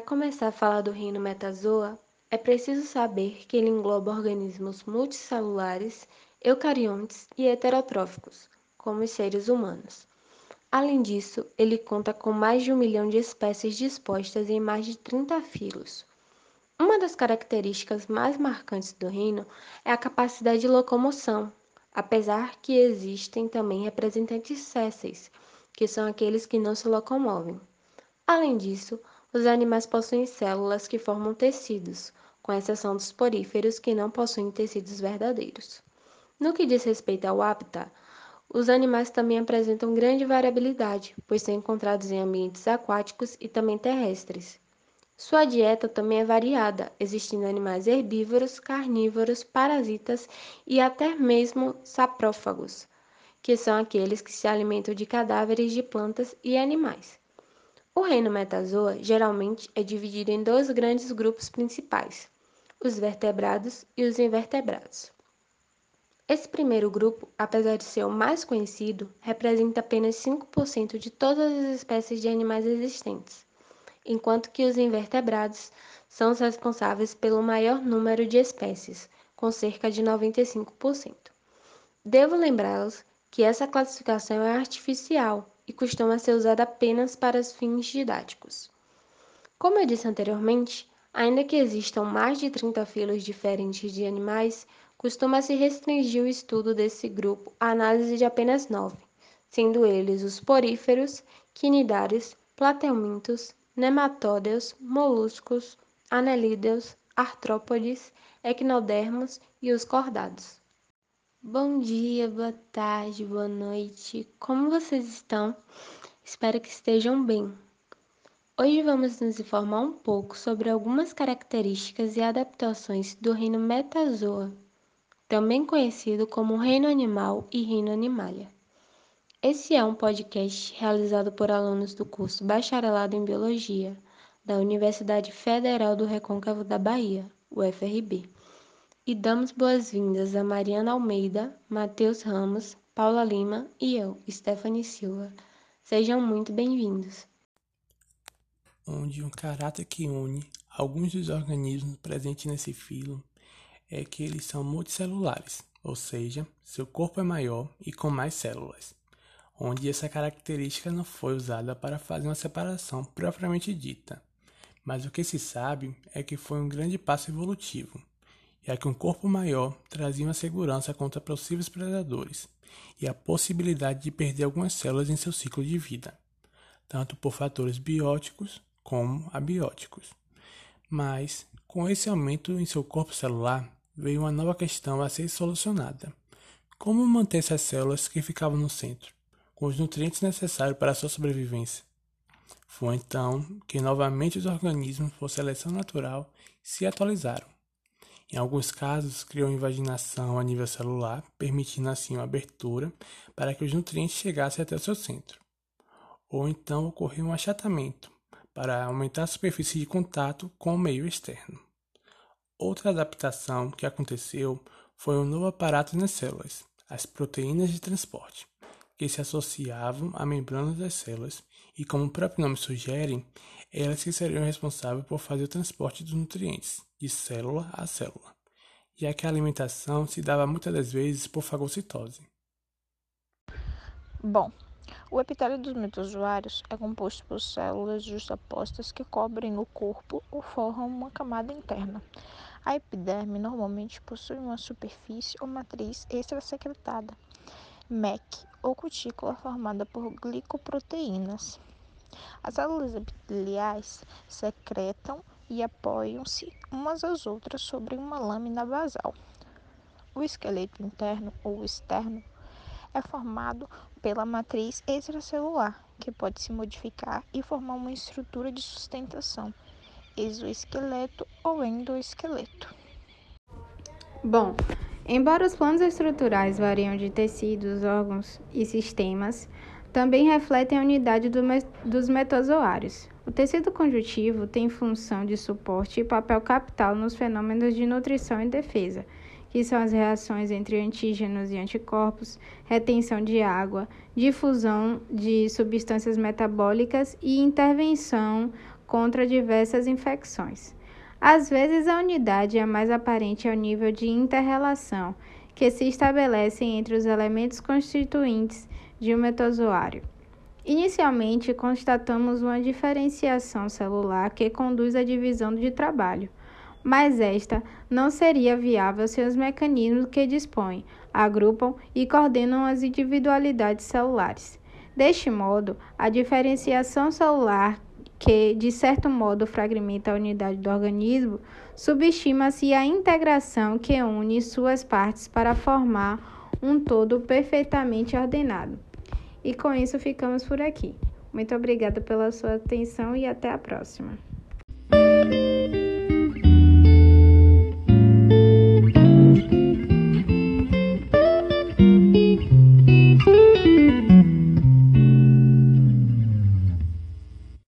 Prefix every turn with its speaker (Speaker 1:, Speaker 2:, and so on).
Speaker 1: começar a falar do reino metazoa, é preciso saber que ele engloba organismos multicelulares, eucariontes e heterotróficos, como os seres humanos. Além disso, ele conta com mais de um milhão de espécies dispostas em mais de 30 filos. Uma das características mais marcantes do reino é a capacidade de locomoção, apesar que existem também representantes sésseis, que são aqueles que não se locomovem. Além disso, os animais possuem células que formam tecidos, com exceção dos poríferos que não possuem tecidos verdadeiros. No que diz respeito ao hábitat, os animais também apresentam grande variabilidade, pois são encontrados em ambientes aquáticos e também terrestres. Sua dieta também é variada, existindo animais herbívoros, carnívoros, parasitas e até mesmo saprófagos, que são aqueles que se alimentam de cadáveres de plantas e animais. O reino metazoa geralmente é dividido em dois grandes grupos principais: os vertebrados e os invertebrados. Esse primeiro grupo, apesar de ser o mais conhecido, representa apenas 5% de todas as espécies de animais existentes, enquanto que os invertebrados são os responsáveis pelo maior número de espécies, com cerca de 95%. Devo lembrá-los que essa classificação é artificial e costuma ser usada apenas para fins didáticos. Como eu disse anteriormente, Ainda que existam mais de 30 filos diferentes de animais, costuma-se restringir o estudo desse grupo à análise de apenas nove, sendo eles os poríferos, quinidários, plateumintos, nematódeos, moluscos, anelídeos, artrópodes, equinodermos e os cordados. Bom dia, boa tarde, boa noite. Como vocês estão? Espero que estejam bem. Hoje vamos nos informar um pouco sobre algumas características e adaptações do reino Metazoa, também conhecido como reino animal e reino animalia. Esse é um podcast realizado por alunos do curso Bacharelado em Biologia da Universidade Federal do Recôncavo da Bahia, UFRB. E damos boas-vindas a Mariana Almeida, Matheus Ramos, Paula Lima e eu, Stephanie Silva. Sejam muito bem-vindos
Speaker 2: onde um caráter que une alguns dos organismos presentes nesse filo é que eles são multicelulares, ou seja, seu corpo é maior e com mais células, onde essa característica não foi usada para fazer uma separação propriamente dita. Mas o que se sabe é que foi um grande passo evolutivo, já que um corpo maior trazia uma segurança contra possíveis predadores e a possibilidade de perder algumas células em seu ciclo de vida, tanto por fatores bióticos como abióticos. Mas, com esse aumento em seu corpo celular, veio uma nova questão a ser solucionada. Como manter essas células que ficavam no centro, com os nutrientes necessários para sua sobrevivência? Foi então que novamente os organismos, por seleção natural, se atualizaram. Em alguns casos, criou invaginação a nível celular, permitindo assim uma abertura para que os nutrientes chegassem até o seu centro. Ou então ocorreu um achatamento, para aumentar a superfície de contato com o meio externo. Outra adaptação que aconteceu foi um novo aparato nas células, as proteínas de transporte, que se associavam à membrana das células e, como o próprio nome sugere, elas que seriam responsáveis por fazer o transporte dos nutrientes de célula a célula, já que a alimentação se dava muitas das vezes por fagocitose.
Speaker 3: Bom, o epitélio dos metozoários é composto por células justapostas que cobrem o corpo ou formam uma camada interna. A epiderme normalmente possui uma superfície ou matriz extrasecretada, MEC, ou cutícula formada por glicoproteínas. As células epiteliais secretam e apoiam-se umas às outras sobre uma lâmina basal. O esqueleto interno ou externo é formado pela matriz extracelular, que pode se modificar e formar uma estrutura de sustentação, exoesqueleto ou endoesqueleto.
Speaker 4: Bom, embora os planos estruturais variam de tecidos, órgãos e sistemas, também refletem a unidade do me dos metozoários. O tecido conjuntivo tem função de suporte e papel capital nos fenômenos de nutrição e defesa que são as reações entre antígenos e anticorpos, retenção de água, difusão de substâncias metabólicas e intervenção contra diversas infecções. Às vezes, a unidade é mais aparente ao nível de interrelação que se estabelece entre os elementos constituintes de um metozoário. Inicialmente, constatamos uma diferenciação celular que conduz à divisão de trabalho, mas esta não seria viável sem os mecanismos que dispõem, agrupam e coordenam as individualidades celulares. Deste modo, a diferenciação celular, que de certo modo fragmenta a unidade do organismo, subestima-se a integração que une suas partes para formar um todo perfeitamente ordenado. E com isso ficamos por aqui. Muito obrigada pela sua atenção e até a próxima.